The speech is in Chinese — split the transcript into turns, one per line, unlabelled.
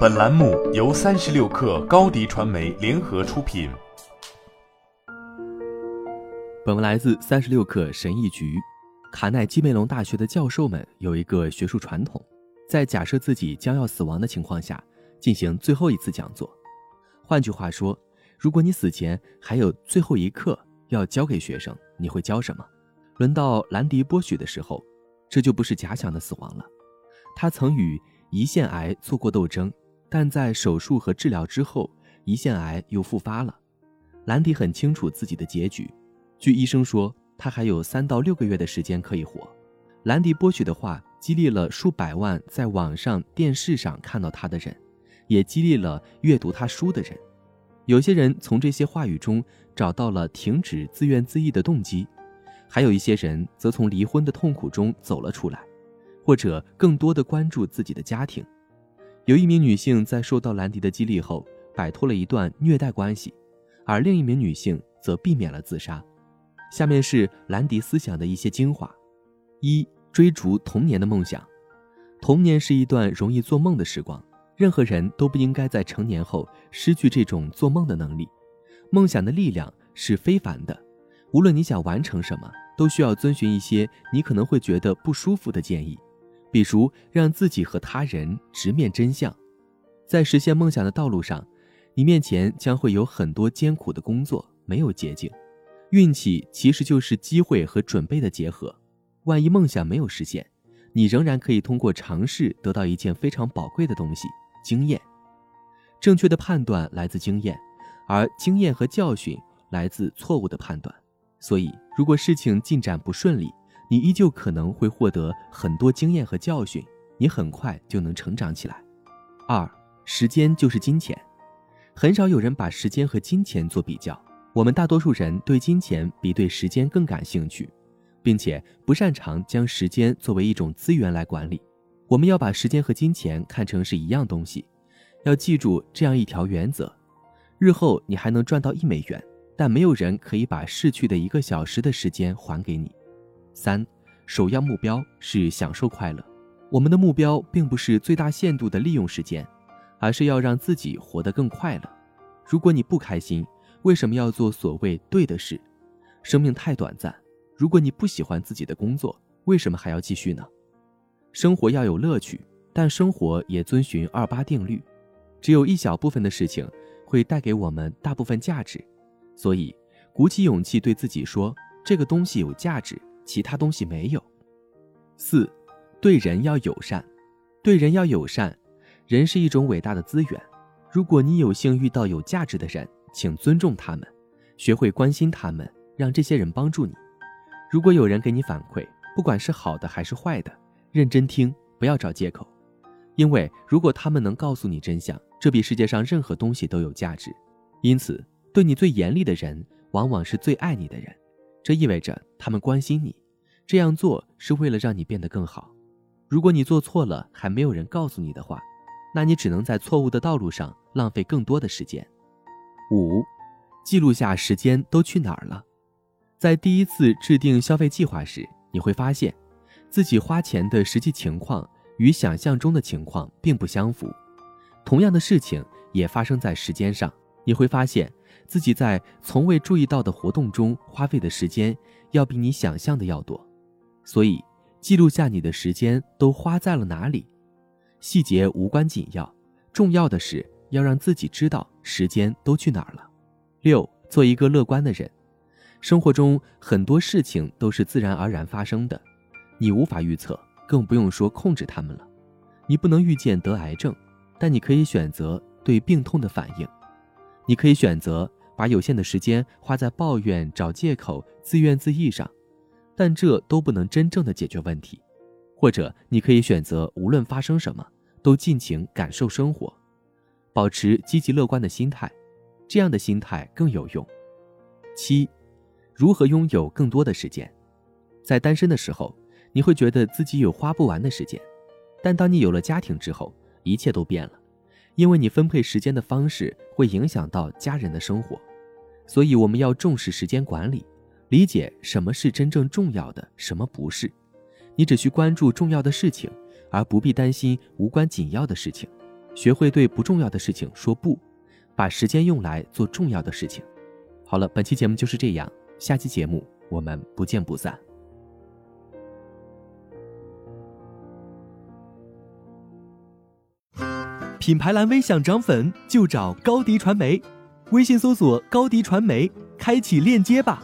本栏目由三十六氪高低传媒联合出品。
本文来自三十六氪神译局。卡耐基梅隆大学的教授们有一个学术传统，在假设自己将要死亡的情况下，进行最后一次讲座。换句话说，如果你死前还有最后一课要教给学生，你会教什么？轮到兰迪波许的时候，这就不是假想的死亡了。他曾与胰腺癌做过斗争，但在手术和治疗之后，胰腺癌又复发了。兰迪很清楚自己的结局。据医生说，他还有三到六个月的时间可以活。兰迪波许的话激励了数百万在网上、电视上看到他的人，也激励了阅读他书的人。有些人从这些话语中找到了停止自怨自艾的动机，还有一些人则从离婚的痛苦中走了出来，或者更多的关注自己的家庭。有一名女性在受到兰迪的激励后，摆脱了一段虐待关系，而另一名女性则避免了自杀。下面是兰迪思想的一些精华：一、追逐童年的梦想。童年是一段容易做梦的时光，任何人都不应该在成年后失去这种做梦的能力。梦想的力量是非凡的，无论你想完成什么，都需要遵循一些你可能会觉得不舒服的建议，比如让自己和他人直面真相。在实现梦想的道路上，你面前将会有很多艰苦的工作，没有捷径。运气其实就是机会和准备的结合。万一梦想没有实现，你仍然可以通过尝试得到一件非常宝贵的东西——经验。正确的判断来自经验，而经验和教训来自错误的判断。所以，如果事情进展不顺利，你依旧可能会获得很多经验和教训，你很快就能成长起来。二，时间就是金钱，很少有人把时间和金钱做比较。我们大多数人对金钱比对时间更感兴趣，并且不擅长将时间作为一种资源来管理。我们要把时间和金钱看成是一样东西，要记住这样一条原则：日后你还能赚到一美元，但没有人可以把逝去的一个小时的时间还给你。三，首要目标是享受快乐。我们的目标并不是最大限度的利用时间，而是要让自己活得更快乐。如果你不开心，为什么要做所谓对的事？生命太短暂。如果你不喜欢自己的工作，为什么还要继续呢？生活要有乐趣，但生活也遵循二八定律。只有一小部分的事情会带给我们大部分价值，所以鼓起勇气对自己说：这个东西有价值，其他东西没有。四，对人要友善。对人要友善，人是一种伟大的资源。如果你有幸遇到有价值的人，请尊重他们，学会关心他们，让这些人帮助你。如果有人给你反馈，不管是好的还是坏的，认真听，不要找借口。因为如果他们能告诉你真相，这比世界上任何东西都有价值。因此，对你最严厉的人，往往是最爱你的人。这意味着他们关心你，这样做是为了让你变得更好。如果你做错了还没有人告诉你的话，那你只能在错误的道路上浪费更多的时间。五，记录下时间都去哪儿了。在第一次制定消费计划时，你会发现，自己花钱的实际情况与想象中的情况并不相符。同样的事情也发生在时间上，你会发现自己在从未注意到的活动中花费的时间要比你想象的要多。所以，记录下你的时间都花在了哪里。细节无关紧要，重要的是。要让自己知道时间都去哪儿了。六，做一个乐观的人。生活中很多事情都是自然而然发生的，你无法预测，更不用说控制他们了。你不能预见得癌症，但你可以选择对病痛的反应。你可以选择把有限的时间花在抱怨、找借口、自怨自艾上，但这都不能真正的解决问题。或者你可以选择无论发生什么，都尽情感受生活。保持积极乐观的心态，这样的心态更有用。七，如何拥有更多的时间？在单身的时候，你会觉得自己有花不完的时间，但当你有了家庭之后，一切都变了，因为你分配时间的方式会影响到家人的生活。所以，我们要重视时间管理，理解什么是真正重要的，什么不是。你只需关注重要的事情，而不必担心无关紧要的事情。学会对不重要的事情说不，把时间用来做重要的事情。好了，本期节目就是这样，下期节目我们不见不散。
品牌蓝 V 想涨粉就找高迪传媒，微信搜索高迪传媒，开启链接吧。